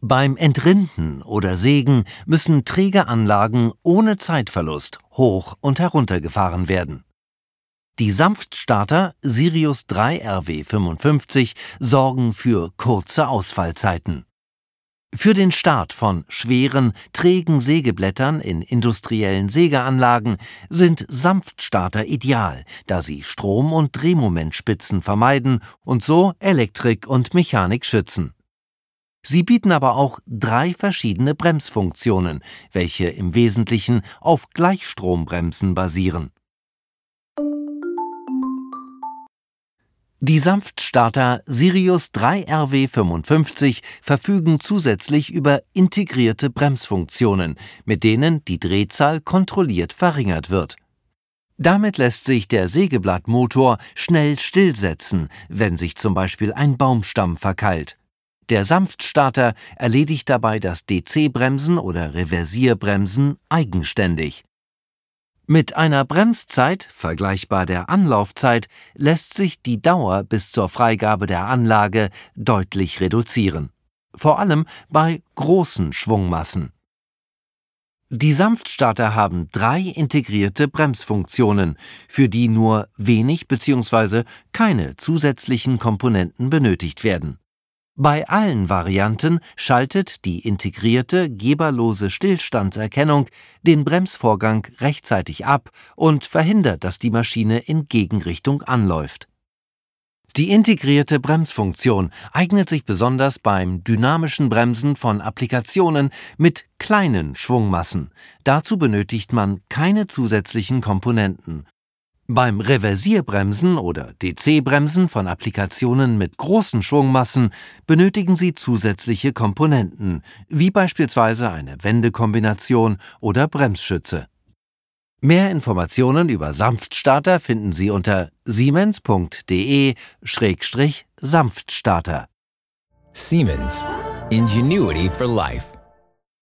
Beim Entrinden oder Sägen müssen träge Anlagen ohne Zeitverlust hoch und herunter gefahren werden. Die Sanftstarter Sirius 3 RW55 sorgen für kurze Ausfallzeiten. Für den Start von schweren, trägen Sägeblättern in industriellen Sägeanlagen sind Sanftstarter ideal, da sie Strom- und Drehmomentspitzen vermeiden und so Elektrik und Mechanik schützen. Sie bieten aber auch drei verschiedene Bremsfunktionen, welche im Wesentlichen auf Gleichstrombremsen basieren. Die Sanftstarter Sirius 3 RW55 verfügen zusätzlich über integrierte Bremsfunktionen, mit denen die Drehzahl kontrolliert verringert wird. Damit lässt sich der Sägeblattmotor schnell stillsetzen, wenn sich zum Beispiel ein Baumstamm verkeilt. Der Sanftstarter erledigt dabei das DC-Bremsen oder Reversierbremsen eigenständig. Mit einer Bremszeit, vergleichbar der Anlaufzeit, lässt sich die Dauer bis zur Freigabe der Anlage deutlich reduzieren. Vor allem bei großen Schwungmassen. Die Sanftstarter haben drei integrierte Bremsfunktionen, für die nur wenig bzw. keine zusätzlichen Komponenten benötigt werden. Bei allen Varianten schaltet die integrierte geberlose Stillstandserkennung den Bremsvorgang rechtzeitig ab und verhindert, dass die Maschine in Gegenrichtung anläuft. Die integrierte Bremsfunktion eignet sich besonders beim dynamischen Bremsen von Applikationen mit kleinen Schwungmassen. Dazu benötigt man keine zusätzlichen Komponenten beim Reversierbremsen oder DC-Bremsen von Applikationen mit großen Schwungmassen benötigen Sie zusätzliche Komponenten, wie beispielsweise eine Wendekombination oder Bremsschütze. Mehr Informationen über Sanftstarter finden Sie unter siemens.de-sanftstarter. Siemens. Ingenuity for Life.